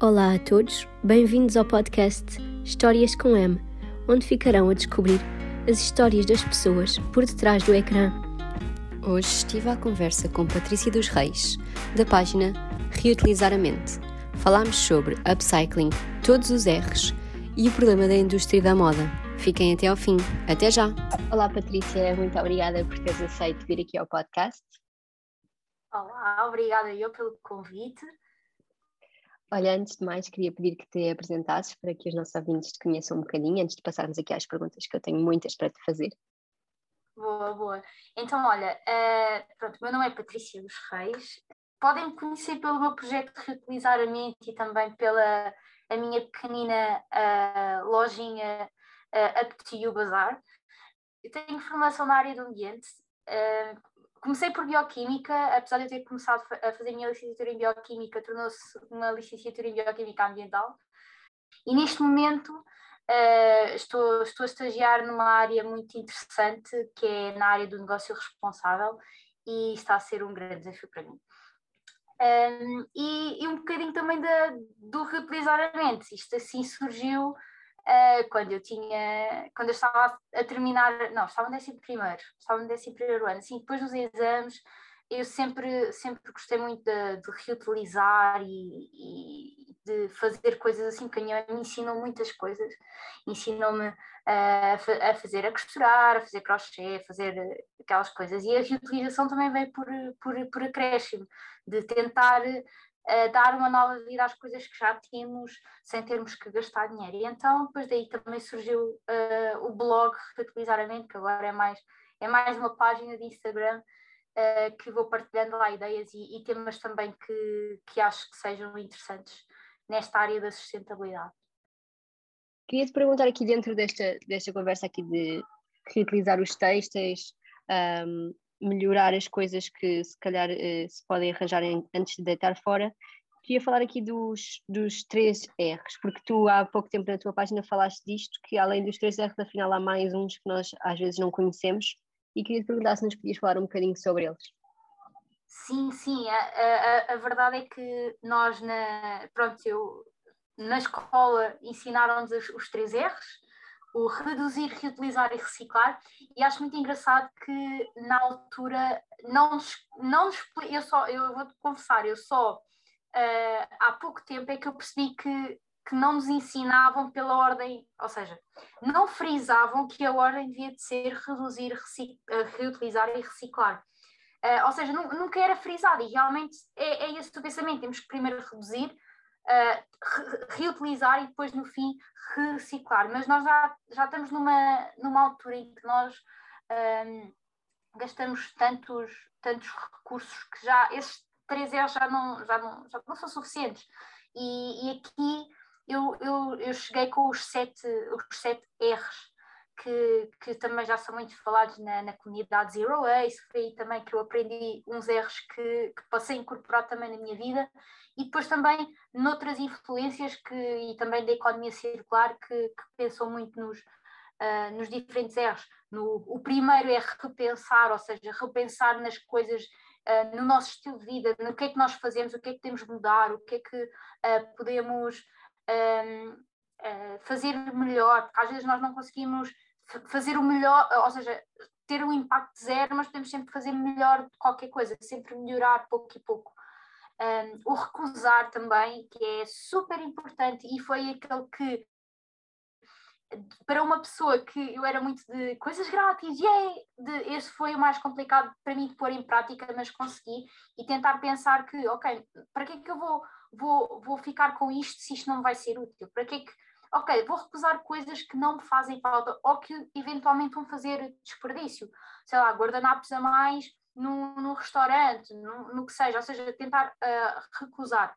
Olá a todos, bem-vindos ao podcast Histórias com M, onde ficarão a descobrir as histórias das pessoas por detrás do ecrã. Hoje estive à conversa com Patrícia dos Reis, da página Reutilizar a Mente. Falámos sobre upcycling, todos os R's e o problema da indústria da moda. Fiquem até ao fim. Até já! Olá Patrícia, muito obrigada por teres aceito vir aqui ao podcast. Olá, obrigada eu pelo convite. Olha, antes de mais, queria pedir que te apresentasses para que os nossos ouvintes te conheçam um bocadinho, antes de passarmos aqui às perguntas, que eu tenho muitas para te fazer. Boa, boa. Então, olha, uh, pronto, meu nome é Patrícia dos Reis. Podem me conhecer pelo meu projeto de Reutilizar a Mente e também pela a minha pequenina uh, lojinha uh, Up to You Bazar. Eu tenho formação na área do ambiente, uh, comecei por bioquímica, apesar de eu ter começado a fazer a minha licenciatura em bioquímica, tornou-se uma licenciatura em bioquímica ambiental. E neste momento uh, estou, estou a estagiar numa área muito interessante, que é na área do negócio responsável, e está a ser um grande desafio para mim. Um, e, e, um bocadinho também da, do reutilizar a mente. Isto assim surgiu uh, quando eu tinha, quando eu estava a terminar, não, estava no décimo primeiro, estava no décimo primeiro ano, assim, depois dos exames, eu sempre, sempre gostei muito de, de reutilizar e, e, de fazer coisas assim, porque a minha me ensinou muitas coisas, ensinou-me a, a fazer, a costurar, a fazer crochê, a fazer aquelas coisas, e a reutilização também veio por, por, por acréscimo, de tentar dar uma nova vida às coisas que já tínhamos sem termos que gastar dinheiro. E então, depois daí também surgiu uh, o blog Reutilizar a Mente, que agora é mais, é mais uma página de Instagram uh, que vou partilhando lá ideias e, e temas também que, que acho que sejam interessantes nesta área da sustentabilidade. Queria te perguntar aqui dentro desta, desta conversa aqui de reutilizar os textos, um, melhorar as coisas que se calhar uh, se podem arranjar antes de deitar fora. Queria falar aqui dos, dos três R's, porque tu há pouco tempo na tua página falaste disto, que além dos três R's, afinal há mais uns que nós às vezes não conhecemos, e queria te perguntar se nos podias falar um bocadinho sobre eles. Sim, sim, a, a, a verdade é que nós na, pronto, eu, na escola ensinaram-nos os, os três R's, o reduzir, reutilizar e reciclar, e acho muito engraçado que na altura não não eu só, eu vou-te confessar, eu só uh, há pouco tempo é que eu percebi que, que não nos ensinavam pela ordem, ou seja, não frisavam que a ordem devia de ser reduzir, uh, reutilizar e reciclar. Uh, ou seja, nunca era frisado e realmente é, é esse o pensamento, temos que primeiro reduzir, uh, reutilizar e depois no fim reciclar. Mas nós já, já estamos numa, numa altura em que nós um, gastamos tantos, tantos recursos que já esses três R's já não, já não, já não são suficientes. E, e aqui eu, eu, eu cheguei com os sete, os sete R's que, que também já são muito falados na, na comunidade Zero Waste, foi aí também que eu aprendi uns erros que, que passei a incorporar também na minha vida e depois também noutras influências que, e também da economia circular que, que pensam muito nos, uh, nos diferentes erros. No, o primeiro é repensar, ou seja, repensar nas coisas, uh, no nosso estilo de vida, no que é que nós fazemos, o que é que temos de mudar, o que é que uh, podemos fazer melhor, porque às vezes nós não conseguimos fazer o melhor, ou seja, ter um impacto zero, mas podemos sempre fazer melhor qualquer coisa, sempre melhorar pouco e pouco. Um, o recusar também, que é super importante e foi aquele que para uma pessoa que eu era muito de coisas grátis, yeah, de, esse foi o mais complicado para mim de pôr em prática, mas consegui e tentar pensar que, ok, para que é que eu vou, vou, vou ficar com isto se isto não vai ser útil? Para que é que ok, vou recusar coisas que não me fazem falta ou que eventualmente vão fazer desperdício. Sei lá, guardanapos a mais no, no restaurante, no, no, que seja, ou seja, tentar uh, recusar.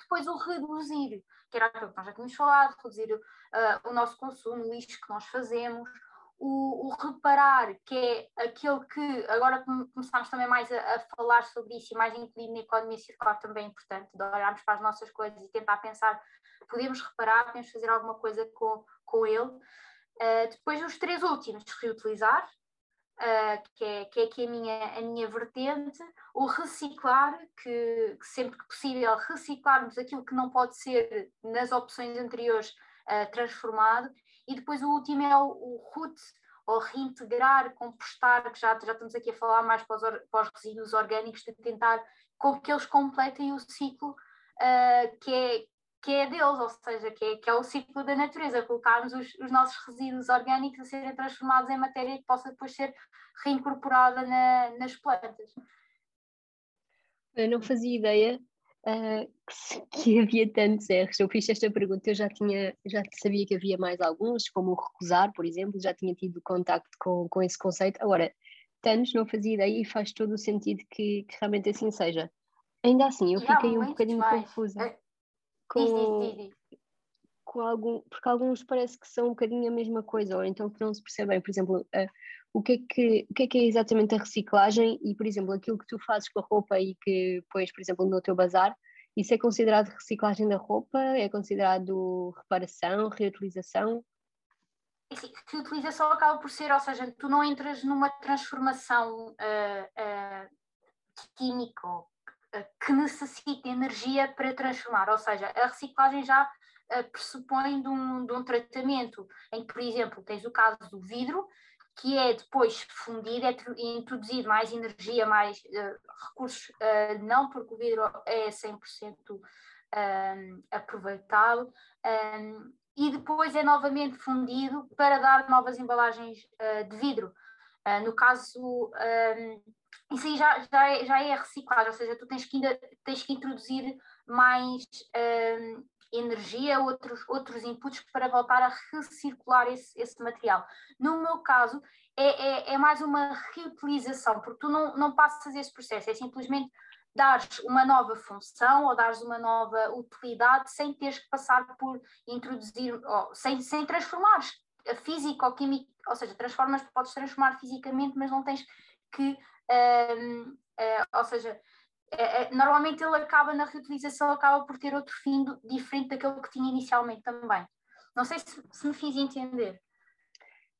Depois o reduzir, que era aquilo que nós já tínhamos falado, reduzir uh, o nosso consumo, o lixo que nós fazemos, o, o, reparar, que é aquele que agora começamos também mais a, a, falar sobre isso e mais incluído na economia circular também é importante, de olharmos para as nossas coisas e tentar pensar, podemos reparar, podemos fazer alguma coisa com, com ele. Uh, depois os três últimos, reutilizar, uh, que, é, que é aqui a minha, a minha vertente, o reciclar, que, que, sempre que possível reciclarmos aquilo que não pode ser nas opções anteriores uh, transformado, e depois o último é o, o root, ou reintegrar, compostar, que já, já estamos aqui a falar mais para os, para os resíduos orgânicos, de tentar com que eles completem o ciclo uh, que, é, que é deles, ou seja, que é, que é o ciclo da natureza, colocarmos os, os nossos resíduos orgânicos a serem transformados em matéria que possa depois ser reincorporada na, nas plantas. Eu não fazia ideia uh, que, que, havia tantos erros. Eu fiz esta pergunta, eu já tinha, já sabia que havia mais alguns, como o recusar, por exemplo, já tinha tido contacto com, com esse conceito. Agora, tantos não fazia ideia e faz todo o sentido que, que realmente assim seja. Ainda assim, eu fiquei um bocadinho mais. confusa. É, com, diz, diz, diz. com algum, porque alguns parece que são um bocadinho a mesma coisa, ou então que não se percebem, por exemplo, uh, o, que é que, o que é que é exatamente a reciclagem e, por exemplo, aquilo que tu fazes com a roupa e que pões, por exemplo, no teu bazar, isso é considerado reciclagem da roupa? É considerado reparação, reutilização? Sim, reutilização acaba por ser, ou seja, tu não entras numa transformação uh, uh, química que necessita energia para transformar, ou seja, a reciclagem já uh, pressupõe de um, de um tratamento em que, por exemplo, tens o caso do vidro, que é depois fundido, é introduzido mais energia, mais uh, recursos, uh, não porque o vidro é 100% um, aproveitado, um, e depois é novamente fundido para dar novas embalagens uh, de vidro. No caso um, isso aí já, já, é, já é reciclagem, ou seja, tu tens que, ainda, tens que introduzir mais um, energia, outros, outros inputs para voltar a recircular esse, esse material. No meu caso, é, é, é, mais uma reutilização, porque tu não, não passas esse processo, é simplesmente dares uma nova função ou dares uma nova utilidade sem teres que passar por introduzir, ou, sem, sem transformares a física ou química, ou seja, transformas, podes transformar fisicamente, mas não tens que um, uh, ou seja, uh, normalmente ele acaba na reutilização, acaba por ter outro fim do, diferente daquele que tinha inicialmente também. Não sei se, se me fiz entender.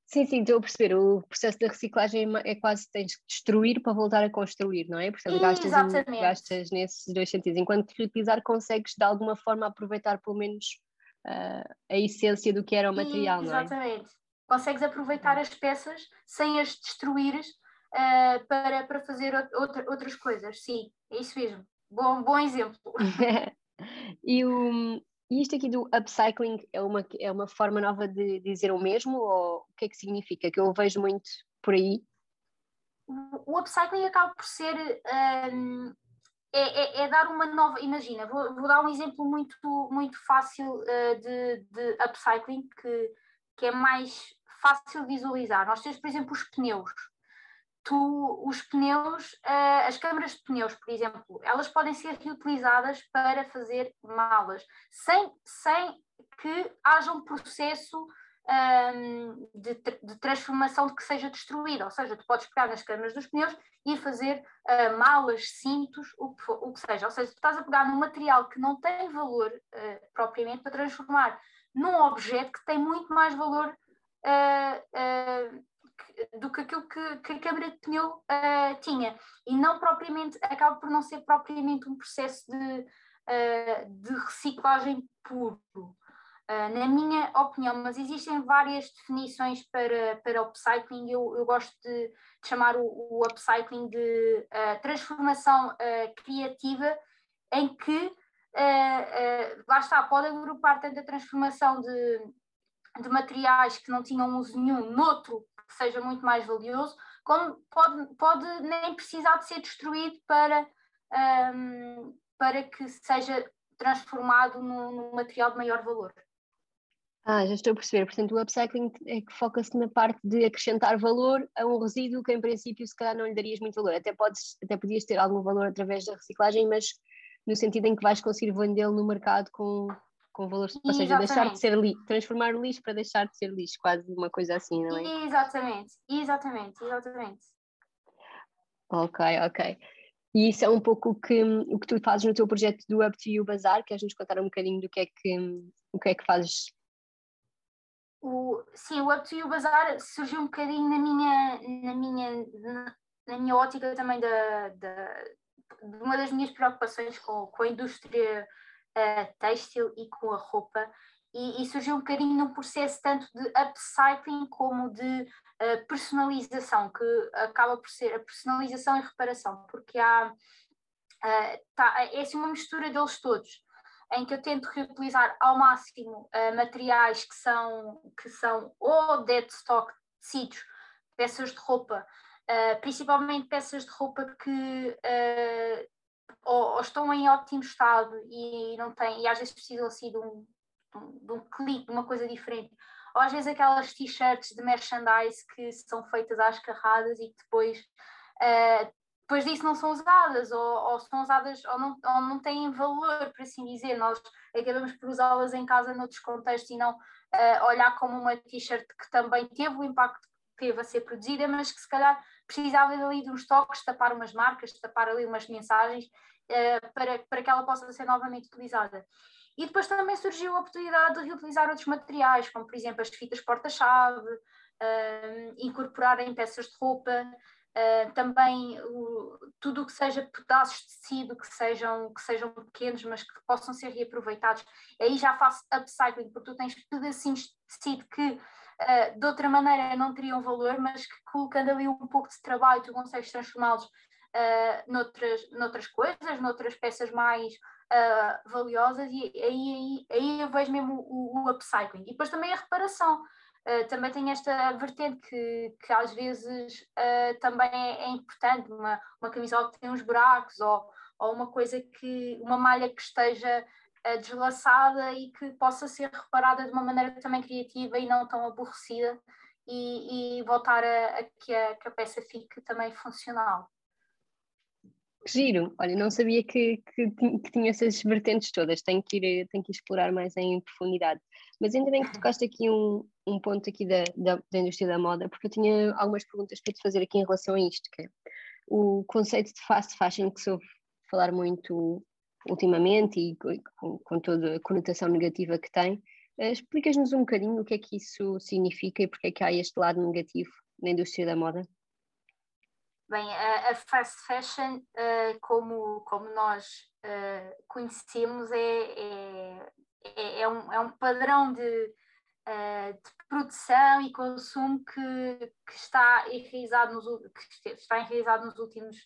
Sim, sim, estou a perceber. O processo da reciclagem é quase tens que destruir para voltar a construir, não é? Portanto, gastas, gastas nesses dois sentidos. Enquanto que reutilizar consegues de alguma forma aproveitar pelo menos uh, a essência do que era o material, e, não é? Exatamente. Consegues aproveitar as peças sem as destruires uh, para, para fazer outra, outras coisas. Sim, é isso mesmo. Bom, bom exemplo. e, o, e isto aqui do upcycling é uma, é uma forma nova de dizer o mesmo ou o que é que significa? Que eu vejo muito por aí. O upcycling acaba por ser um, é, é, é, dar uma nova. Imagina, vou, vou, dar um exemplo muito, muito fácil uh, de, de upcycling que, que é mais fácil visualizar. Nós temos, por exemplo, os pneus tu, os pneus, uh, as câmaras de pneus, por exemplo, elas podem ser reutilizadas para fazer malas, sem, sem que haja um processo um, de, de, transformação de que seja destruída, ou seja, tu podes pegar nas câmaras dos pneus e fazer uh, malas, cintos, o que, for, o que seja, ou seja, tu estás a pegar num material que não tem valor uh, propriamente para transformar num objeto que tem muito mais valor uh, do que aquilo que, que a câmara de pneu uh, tinha. E não propriamente, acaba por não ser propriamente um processo de, uh, de reciclagem puro. Uh, na minha opinião, mas existem várias definições para, para upcycling. Eu, eu gosto de, de chamar o, o, upcycling de transformação criativa, em que lá está, pode agrupar tanto a transformação de, de materiais que não tinham uso nenhum noutro que seja muito mais valioso, como pode, pode nem precisar de ser destruído para, um, para que seja transformado num material de maior valor. Ah, já estou a perceber. Portanto, o upcycling é que foca-se na parte de acrescentar valor a um resíduo que, em princípio, se calhar não lhe darias muito valor. Até, podes, até podias ter algum valor através da reciclagem, mas no sentido em que vais conseguir vendê-lo no mercado com, com valores, ou seja, deixar de ser lixo, transformar o lixo para deixar de ser lixo, quase uma coisa assim, não é? Exatamente, exatamente, exatamente. Ok, ok. E isso é um pouco o que, o que tu fazes no teu projeto do Up to You Bazar, queres nos contar um bocadinho do que é que, o que é que fazes? O, sim, o Up to You Bazar surgiu um bocadinho na minha, na minha, na minha ótica também da, da, de uma das minhas preocupações com, com a indústria uh, têxtil e com a roupa. E, e, surgiu um bocadinho num processo tanto de upcycling como de uh, personalização, que acaba por ser a personalização e reparação, porque há, uh, tá, é assim uma mistura deles todos em que eu tento reutilizar ao máximo uh, materiais que são, que são ou dead stock, tecidos, peças de roupa, uh, principalmente peças de roupa que uh, ou, ou, estão em ótimo estado e não têm, e às vezes precisam assim de um, um clique, de uma coisa diferente. Ou às vezes aquelas t-shirts de merchandise que são feitas às carradas e que depois uh, depois disso não são usadas, ou, ou, são usadas, ou não, ou não têm valor, por assim dizer. Nós acabamos por usá-las em casa noutros contextos e não uh, olhar como uma t-shirt que também teve o impacto que teve a ser produzida, mas que se calhar precisava ali de uns toques, tapar umas marcas, tapar ali umas mensagens uh, para, para que ela possa ser novamente utilizada. E depois também surgiu a oportunidade de reutilizar outros materiais, como por exemplo as fitas porta-chave, uh, incorporar em peças de roupa, Uh, também o, tudo o que seja pedaços de tecido que sejam, que sejam pequenos, mas que possam ser reaproveitados. Aí já faço upcycling, porque tu tens pedacinhos de tecido que uh, de outra maneira não teriam valor, mas que colocando ali um pouco de trabalho tu consegues transformá-los uh, noutras, noutras coisas, noutras peças mais valiosas, e aí, aí, aí eu vejo mesmo o, o upcycling. E depois também a reparação Uh, também tem esta vertente que, que às vezes uh, também é, é, importante, uma, uma camisola que tem uns buracos ou, ou uma coisa que, uma malha que esteja uh, deslaçada e que possa ser reparada de uma maneira também criativa e não tão aborrecida e, e voltar a, a, que, a, que a peça fique também funcional. Giro, olha, não sabia que, que, que, tinha essas vertentes todas, tenho que, ir, tenho que explorar mais em profundidade. Mas ainda bem que tocaste aqui um, um ponto aqui da, da, da, indústria da moda, porque eu tinha algumas perguntas para te fazer aqui em relação a isto, que é o conceito de fast fashion que se ouve falar muito ultimamente e com, com toda a conotação negativa que tem. Uh, Explicas-nos um bocadinho o que é que isso significa e porque é que há este lado negativo na indústria da moda? Bem, a, a fast fashion, uh, como, como nós uh, conhecemos, é, é, é, um, é um padrão de, uh, de produção e consumo que, que está enraizado nos, que está enraizado nos últimos,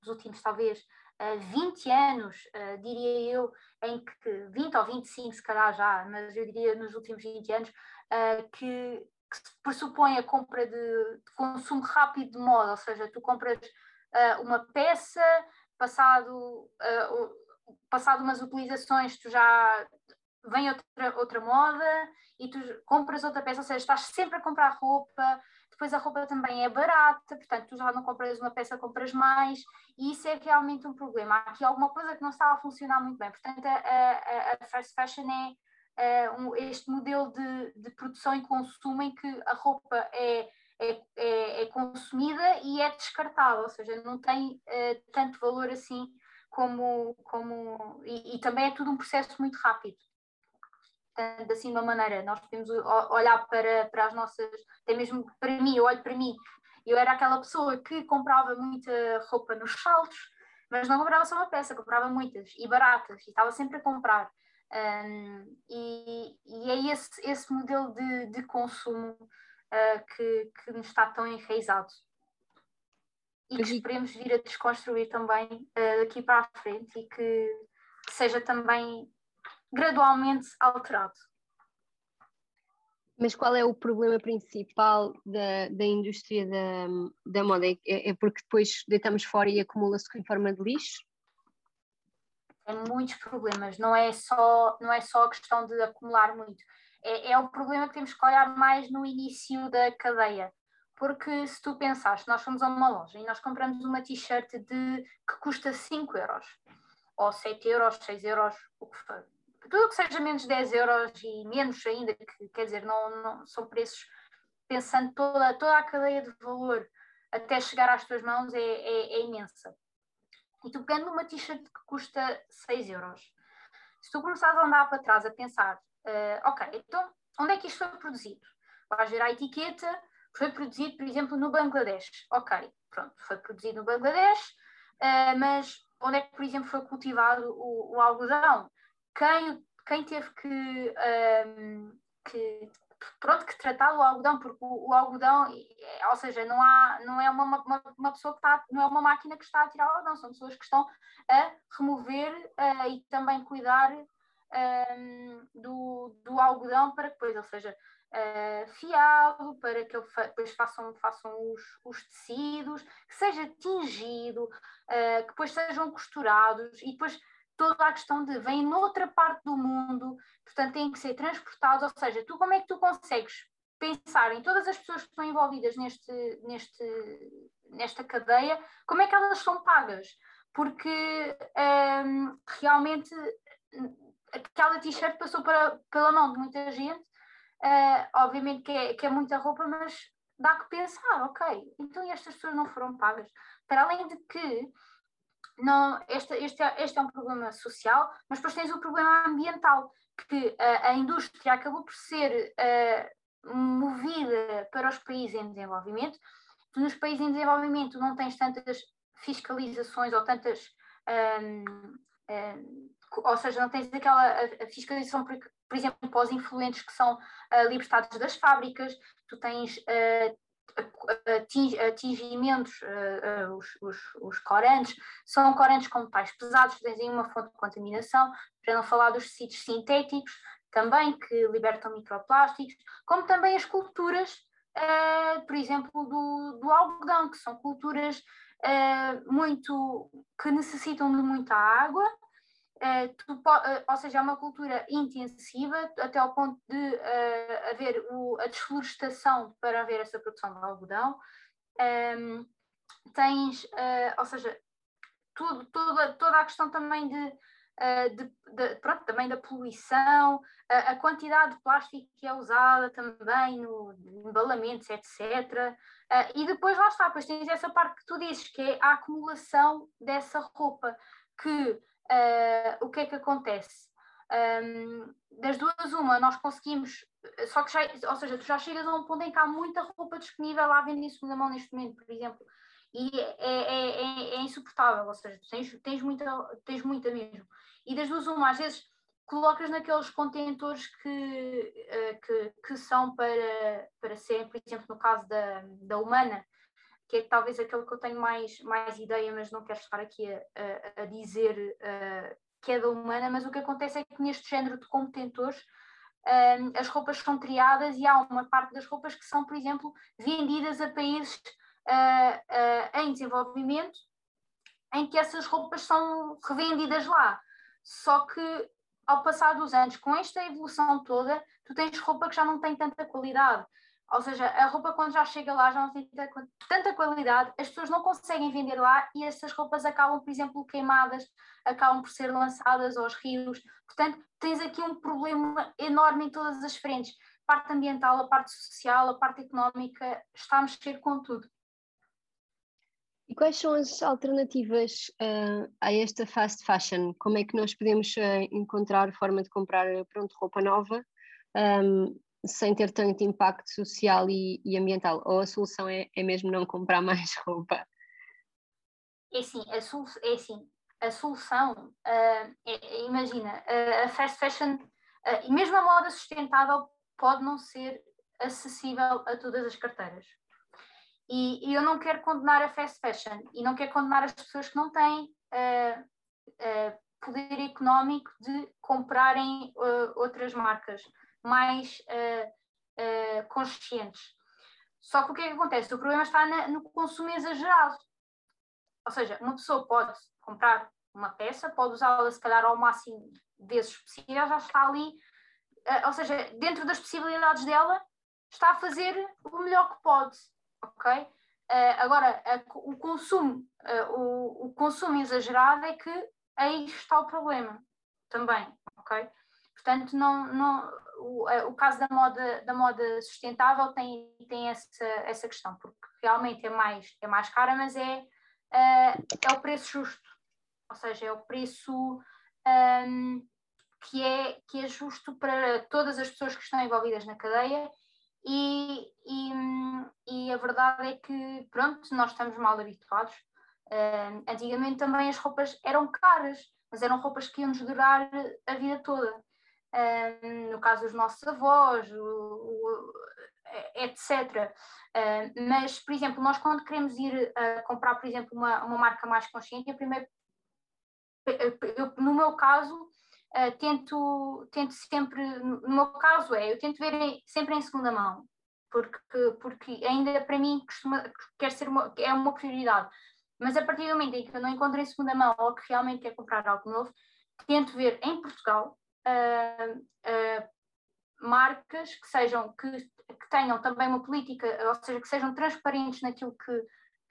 nos últimos talvez, uh, 20 anos, diria eu, em que 20 ou 25 se calhar já, mas eu diria nos últimos 20 anos, que que pressupõe a compra de, de, consumo rápido de moda, ou seja, tu compras uh, uma peça, passado, uh, passado umas utilizações, tu já vem outra, outra moda e tu compras outra peça, ou seja, estás sempre a comprar roupa, depois a roupa também é barata, portanto tu já não compras uma peça, compras mais, e isso é realmente um problema. Há aqui alguma coisa que não está a funcionar muito bem, portanto a, a, a fast fashion é uh, um, este modelo de, de, produção e consumo em que a roupa é, é, é, é consumida e é descartada, ou seja, não tem uh, tanto valor assim como. como e, e, também é tudo um processo muito rápido. Portanto, assim, de uma maneira, nós podemos olhar para, para as nossas. Até mesmo para mim, eu olho para mim, eu era aquela pessoa que comprava muita roupa nos saltos, mas não comprava só uma peça, comprava muitas e baratas, e estava sempre a comprar. Um, e, e, é esse, esse modelo de, de consumo uh, que, que nos está tão enraizado e que esperemos vir a desconstruir também uh, daqui para a frente e que, seja também gradualmente alterado. Mas qual é o problema principal da, da indústria da, da moda? É, é porque depois deitamos fora e acumula-se em forma de lixo? Tem muitos problemas, não é só, não é só a questão de acumular muito, é, é o problema que temos que olhar mais no início da cadeia. Porque se tu pensares, nós fomos a uma loja e nós compramos uma t-shirt de que custa 5 euros, ou 7 euros, 6 euros, o que for. Tudo que seja menos 10 euros e menos ainda, que quer dizer, não, não são preços, pensando toda, toda a cadeia de valor até chegar às tuas mãos é, é, é imensa e tu pegando uma t-shirt que custa 6 euros, se tu começares a andar para trás a pensar, uh, ok, então onde é que isto foi produzido? Vais ver a etiqueta, foi produzido, por exemplo, no Bangladesh. Ok, pronto, foi produzido no Bangladesh, uh, mas onde é que, por exemplo, foi cultivado o, o algodão? Quem, quem teve que, um, ehm, que, pronto, que tratar o algodão, porque o, o, algodão, ou seja, não, há, não é uma, uma, uma, pessoa que está, não é uma máquina que está a tirar o algodão, são pessoas que estão a remover uh, e também cuidar ehm, do, do algodão para que depois, ou seja, uh, fiado, para que depois façam, façam os, os tecidos, que seja tingido, uh, que depois sejam costurados e depois toda a questão de vem noutra parte do mundo, portanto têm que ser transportados, ou seja, tu como é que tu consegues pensar em todas as pessoas que estão envolvidas neste, neste, nesta cadeia, como é que elas são pagas? Porque um, ehm, realmente aquela t-shirt passou para, pela mão de muita gente Uh, obviamente que é, que é muita roupa, mas dá que pensar, ok, então estas pessoas não foram pagas. Para além de que não, este, este, este é um problema social, mas depois tens o problema ambiental, que a, a indústria acabou por ser uh, movida para os países em desenvolvimento. Tu, nos países em desenvolvimento não tens tantas fiscalizações ou tantas. Um, um, ou seja, não tens aquela fiscalização por exemplo, para os influentes que são uh, libertados das fábricas, tu tens uh, atingimentos, uh, os, os, os, corantes, são corantes com metais pesados, aí uma fonte de contaminação, para não falar dos tecidos sintéticos, também que libertam microplásticos, como também as culturas, uh, por exemplo, do, do algodão, que são culturas muito que necessitam de muita água Uh, tu, uh, ou seja, é uma cultura intensiva até ao ponto de uh, haver o, a desflorestação para haver essa produção de algodão. Um, ehm, tens, ou seja, tudo, toda, toda a questão também de, de, de pronto, também da poluição, a quantidade de plástico que é usada também no embalamentos, etc. e depois lá está, depois tens essa parte que tu dizes, que é a acumulação dessa roupa, que o que é que acontece? Um, das duas, uma, nós conseguimos, só que já, ou seja, tu já chegas a um ponto em que há muita roupa disponível lá vender em segunda mão neste momento, por exemplo, e é, é, é, é insuportável, ou seja, tens, tens, muita, tens muita mesmo. E das duas, uma, às vezes colocas naqueles contentores que, uh, que, que são para, para ser, por exemplo, no caso da, da humana, que é talvez aquele que eu tenho mais, mais ideia, mas não quero estar aqui a, a, a dizer uh, que é humana, mas o que acontece é que neste género de contentores uh, as roupas são triadas e há uma parte das roupas que são, por exemplo, vendidas a países uh, em desenvolvimento, em que essas roupas são revendidas lá. Só que ao passar dos anos, com esta evolução toda, tu tens roupa que já não tem tanta qualidade. Ou seja, a roupa quando já chega lá já não tem tanta qualidade, as pessoas não conseguem vender lá e essas roupas acabam, por exemplo, queimadas, acabam por ser lançadas aos rios. Portanto, tens aqui um problema enorme em todas as frentes. A parte ambiental, a parte social, a parte económica, está a mexer com tudo. E quais são as alternativas uh, a esta fast fashion? Como é que nós podemos uh, encontrar forma de comprar pronto, roupa nova um, sem ter tanto impacto social e, e ambiental? Ou a solução é, é, mesmo não comprar mais roupa? É assim, a, solu é assim, a solução, uh, é, imagina, uh, a fast fashion uh, e mesmo a moda sustentável pode não ser acessível a todas as carteiras. E, e, eu não quero condenar a fast fashion e não quero condenar as pessoas que não têm poder económico de comprarem outras marcas mais uh, uh, conscientes. Só que o que é que acontece? O problema está na, no consumo exagerado. Ou seja, uma pessoa pode comprar uma peça, pode usá-la se calhar ao máximo vezes possível, já está ali, uh, ou seja, dentro das possibilidades dela, está a fazer o melhor que pode, ok? agora, o consumo, o, o consumo exagerado é que aí está o problema também, ok? Portanto, não, não, o, o caso da moda, da moda sustentável tem, tem essa, essa questão, porque realmente é mais, é mais cara, mas é, uh, é o preço justo, ou seja, é o preço um, que é, que é justo para todas as pessoas que estão envolvidas na cadeia e, e, e a verdade é que, pronto, nós estamos mal habituados. Uh, antigamente também as roupas eram caras, mas eram roupas que iam-nos durar a vida toda. Uh, no caso dos nossos avós, o, o, etc. Uh, mas, por exemplo, nós quando queremos ir comprar, por exemplo, uma, uma marca mais consciente, primeiro, eu, no meu caso, uh, tento, tento sempre, no meu caso é, eu tento ver em, sempre em segunda mão, porque, porque ainda para mim costuma, quer ser uma, é uma prioridade. Mas a partir do momento em que eu não encontro em segunda mão ou que realmente quer comprar algo novo, tento ver em Portugal uh, marcas que sejam que, que, tenham também uma política, ou seja, que sejam transparentes naquilo que,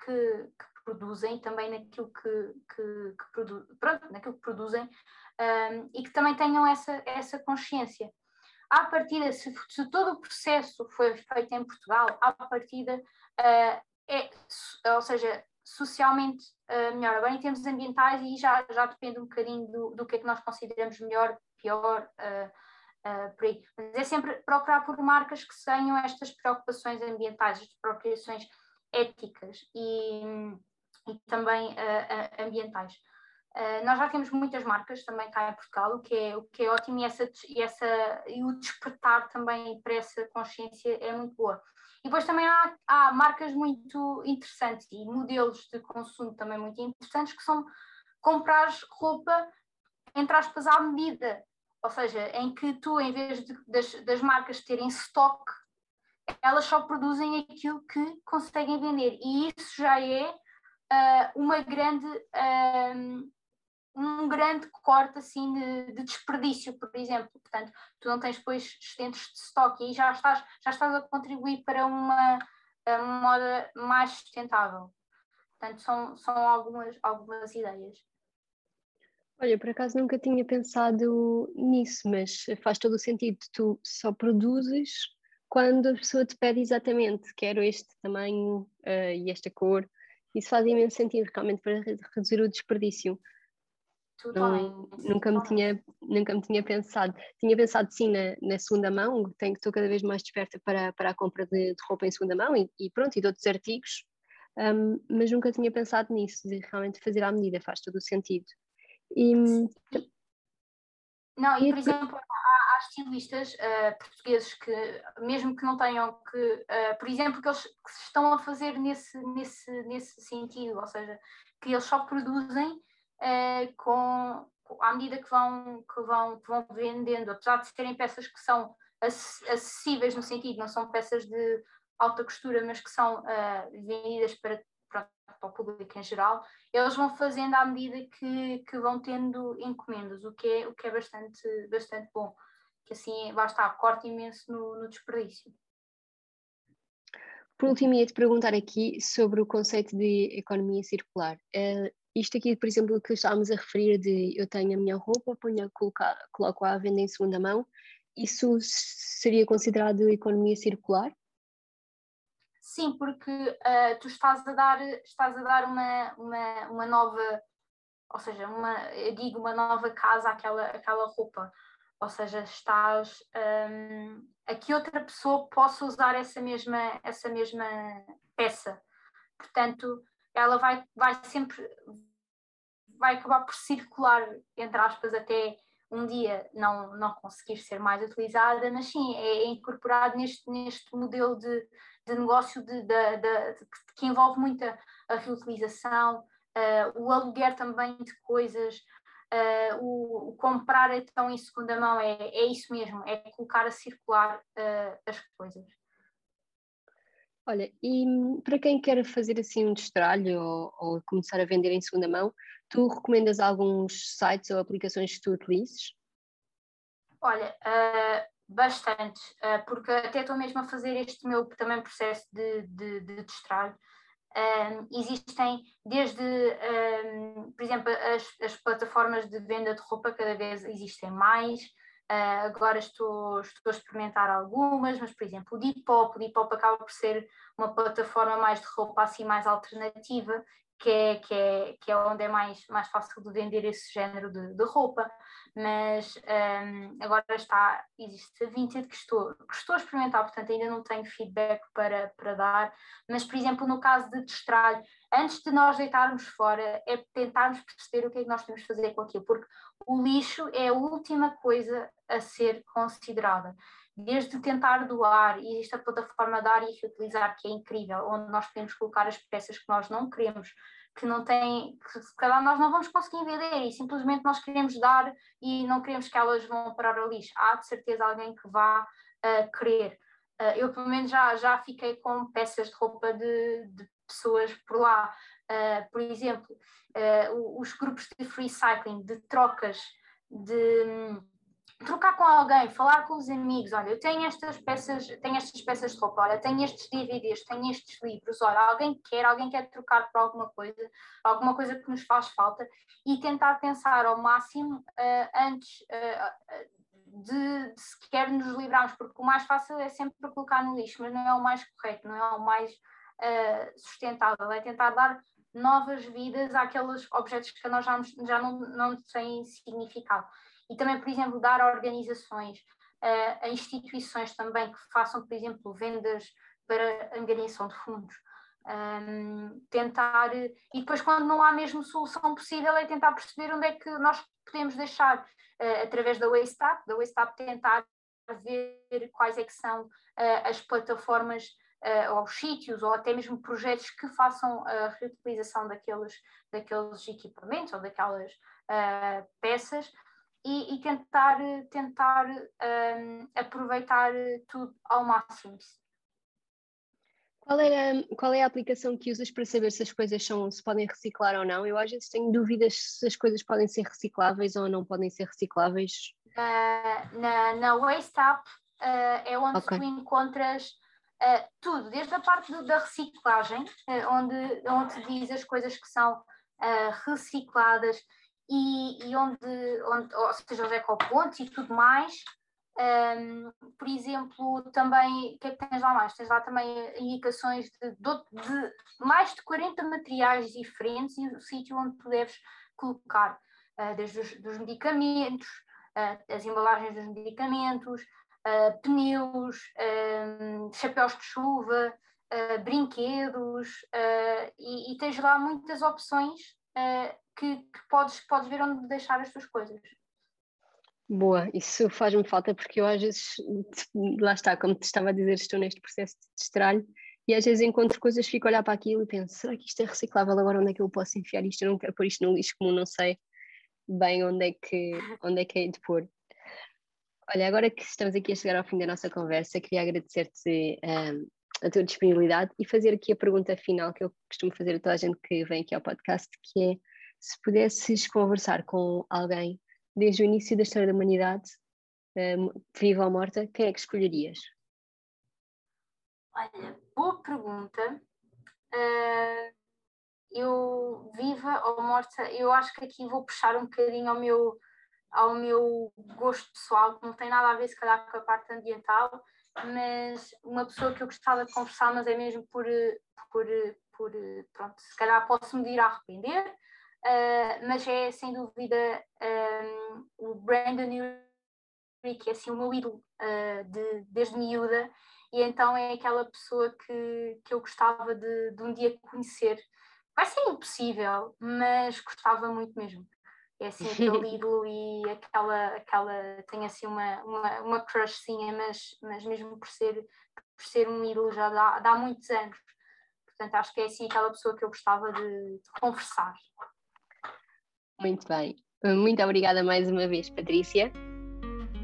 que, que produzem, também naquilo que, que, que produ pronto, naquilo que produzem, um, e que também tenham essa, essa consciência. À partida, se, se todo o processo foi feito em Portugal, à partida, uh, é, ou seja, socialmente uh, melhor. Agora, em termos ambientais, aí já, já depende um bocadinho do, do que é que nós consideramos melhor, pior, uh, por aí. Mas é sempre procurar por marcas que tenham estas preocupações ambientais, estas preocupações éticas e, e também ambientais. Uh, nós já temos muitas marcas também cá em Portugal, o que é, o que é ótimo e, essa, e, essa, e o despertar também para essa consciência é muito boa. E depois também há, há marcas muito interessantes e modelos de consumo também muito interessantes que são comprar roupa, entre aspas, à medida. Ou seja, em que tu, em vez de, das, das marcas terem stock, elas só produzem aquilo que conseguem vender. E isso já é uh, uma grande. Uh, um grande corte assim de, de, desperdício, por exemplo. Portanto, tu não tens depois excedentes de estoque e já estás, já estás a contribuir para uma, uma moda mais sustentável. Portanto, são, são algumas, algumas ideias. Olha, por acaso nunca tinha pensado nisso, mas faz todo o sentido. Tu só produzes quando a pessoa te pede exatamente, quero este tamanho uh, e esta cor. Isso faz imenso sentido, realmente, para reduzir o desperdício. Não, nunca, me tinha, nunca me tinha pensado. Tinha pensado sim na, na segunda mão, tenho, estou cada vez mais desperta para, para a compra de, de roupa em segunda mão e, e, pronto, e de outros artigos, um, mas nunca tinha pensado nisso, de realmente fazer à medida, faz todo o sentido. E, não, e por exemplo, há, há estilistas uh, portugueses que, mesmo que não tenham que, uh, por exemplo, que eles que estão a fazer nesse, nesse, nesse sentido, ou seja, que eles só produzem uh, com, à medida que vão, que, vão, que vão vendendo, apesar de serem peças que são acessíveis no sentido, não são peças de alta costura, mas que são uh, vendidas para, para, para, o público em geral, eles vão fazendo à medida que, que vão tendo encomendas, o que é, o que é bastante, bastante bom, que assim vai estar, corta imenso no, no desperdício. Por último, ia-te perguntar aqui sobre o conceito de economia circular. Uh, isto aqui, por exemplo, que estávamos a referir de eu tenho a minha roupa, ponho a colocar, coloco à venda em segunda mão, isso seria considerado economia circular? Sim, porque uh, tu estás a dar, estás a dar uma, uma, uma nova, ou seja, uma, eu digo uma nova casa àquela, àquela roupa. Ou seja, estás um, a que outra pessoa possa usar essa mesma, essa mesma peça. Portanto, ela vai, vai sempre vai acabar por circular, entre aspas, até um dia não, não conseguir ser mais utilizada, mas sim, é, é incorporado neste, neste modelo de, de negócio de, de, de, que envolve muita a reutilização, uh, o aluguer também de coisas, uh, o, o, comprar então em segunda mão, é, é isso mesmo, é colocar a circular uh, as coisas. Olha, e para quem quer fazer assim um destralho ou, ou, começar a vender em segunda mão, tu recomendas alguns sites ou aplicações que tu utilizes? Olha, uh, bastante, uh, porque até estou mesmo a fazer este meu também processo de, de, de destralho. Um, existem desde, um, por exemplo, as, as plataformas de venda de roupa cada vez existem mais, Uh, agora estou, estou a experimentar algumas, mas por exemplo o Depop, o Depop acaba por ser uma plataforma mais de roupa assim mais alternativa, que é, que é, que é onde é mais, mais fácil de vender esse género de, de roupa, mas um, agora está, existe a Vinted que estou, que estou a experimentar, portanto ainda não tenho feedback para, para dar, mas por exemplo no caso de destralho, antes de nós deitarmos fora, é tentarmos perceber o que é que nós temos de fazer com aquilo, porque o lixo é a última coisa a ser considerada desde tentar doar, e existe a plataforma Dar e Reutilizar, que é incrível, onde nós podemos colocar as peças que nós não queremos, que não têm, que se calhar nós não vamos conseguir vender e simplesmente nós queremos dar e não queremos que elas vão parar ao lixo. Há de certeza alguém que vá uh, querer. Uh, eu, pelo menos, já, já fiquei com peças de roupa de, de pessoas por lá. Uh, por exemplo, os grupos de free cycling, de trocas, de trocar com alguém, falar com os amigos, olha, eu tenho estas peças, tenho estas peças de roupa, olha, tenho estes DVDs, tenho estes livros, olha, alguém quer, alguém quer trocar por alguma coisa, alguma coisa que nos faz falta e tentar pensar ao máximo uh, antes uh, de, de sequer nos livrarmos, porque o mais fácil é sempre colocar no lixo, mas não é o mais correto, não é o mais uh, sustentável, é tentar dar novas vidas àqueles objetos que nós já, já não, não têm significado e também, por exemplo, dar a organizações, uh, a instituições também que façam, por exemplo, vendas para angariação de fundos. Um, tentar, e depois, quando não há mesmo solução possível, é tentar perceber onde é que nós podemos deixar, uh, através da WasteUp, da WasteUp tentar ver quais é que são uh, as plataformas uh, ou os sítios, ou até mesmo projetos que façam a reutilização daqueles, daqueles equipamentos ou daquelas uh, peças, e, e tentar, tentar um, aproveitar tudo ao máximo. Qual é, a, qual é a aplicação que usas para saber se as coisas são, se podem reciclar ou não? Eu às vezes tenho dúvidas se as coisas podem ser recicláveis ou não podem ser recicláveis. Uh, na, na WasteUp uh, é onde okay. tu encontras uh, tudo, desde a parte do, da reciclagem, uh, onde, onde diz as coisas que são recicladas, e, e onde, onde, ou seja, os ecopontos e tudo mais. Um, por exemplo, também, o que é que tens lá mais? Tens lá também indicações de, de, de mais de 40 materiais diferentes e o sítio onde tu deves colocar, uh, desde os dos medicamentos, uh, as embalagens dos medicamentos, uh, pneus, chapéus de chuva, brinquedos, e, e, tens lá muitas opções que, que podes, podes ver onde deixar as tuas coisas. Boa, isso faz-me falta porque eu às vezes, lá está, como te estava a dizer, estou neste processo de estralho e às vezes encontro coisas, fico a olhar para aquilo e penso, será que isto é reciclável agora? Onde é que eu posso enfiar isto? Eu não quero pôr isto no lixo comum, não sei bem onde é que, onde é, que é de pôr. Olha, agora que estamos aqui a chegar ao fim da nossa conversa, queria agradecer-te um, a tua disponibilidade e fazer aqui a pergunta final que eu costumo fazer a toda a gente que vem aqui ao podcast, que é se pudesses conversar com alguém desde o início da história da humanidade, um, viva ou morta, quem é que escolherias? Olha, boa pergunta. Uh, eu, viva ou morta, eu acho que aqui vou puxar um bocadinho ao meu, ao meu gosto pessoal, que não tem nada a ver, se calhar, com a parte ambiental, mas uma pessoa que eu gostava de conversar, mas é mesmo por, por, por pronto, se calhar posso me vir a arrepender, uh, mas é sem dúvida um, o Brandon Urie, que é assim o meu ídolo uh, de, desde miúda, e então é aquela pessoa que, que eu gostava de, de um dia conhecer. Vai ser impossível, mas gostava muito mesmo. É assim aquele ídolo e aquela, aquela tem assim uma, uma, uma crushzinha, mas, mas mesmo por ser, por ser um ídolo já dá, dá muitos anos. Portanto, acho que é assim aquela pessoa que eu gostava de, de conversar. Muito bem. Muito obrigada mais uma vez, Patrícia.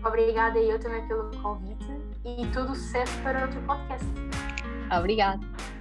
Obrigada eu também pelo convite e todo o sucesso para o teu podcast. Obrigada.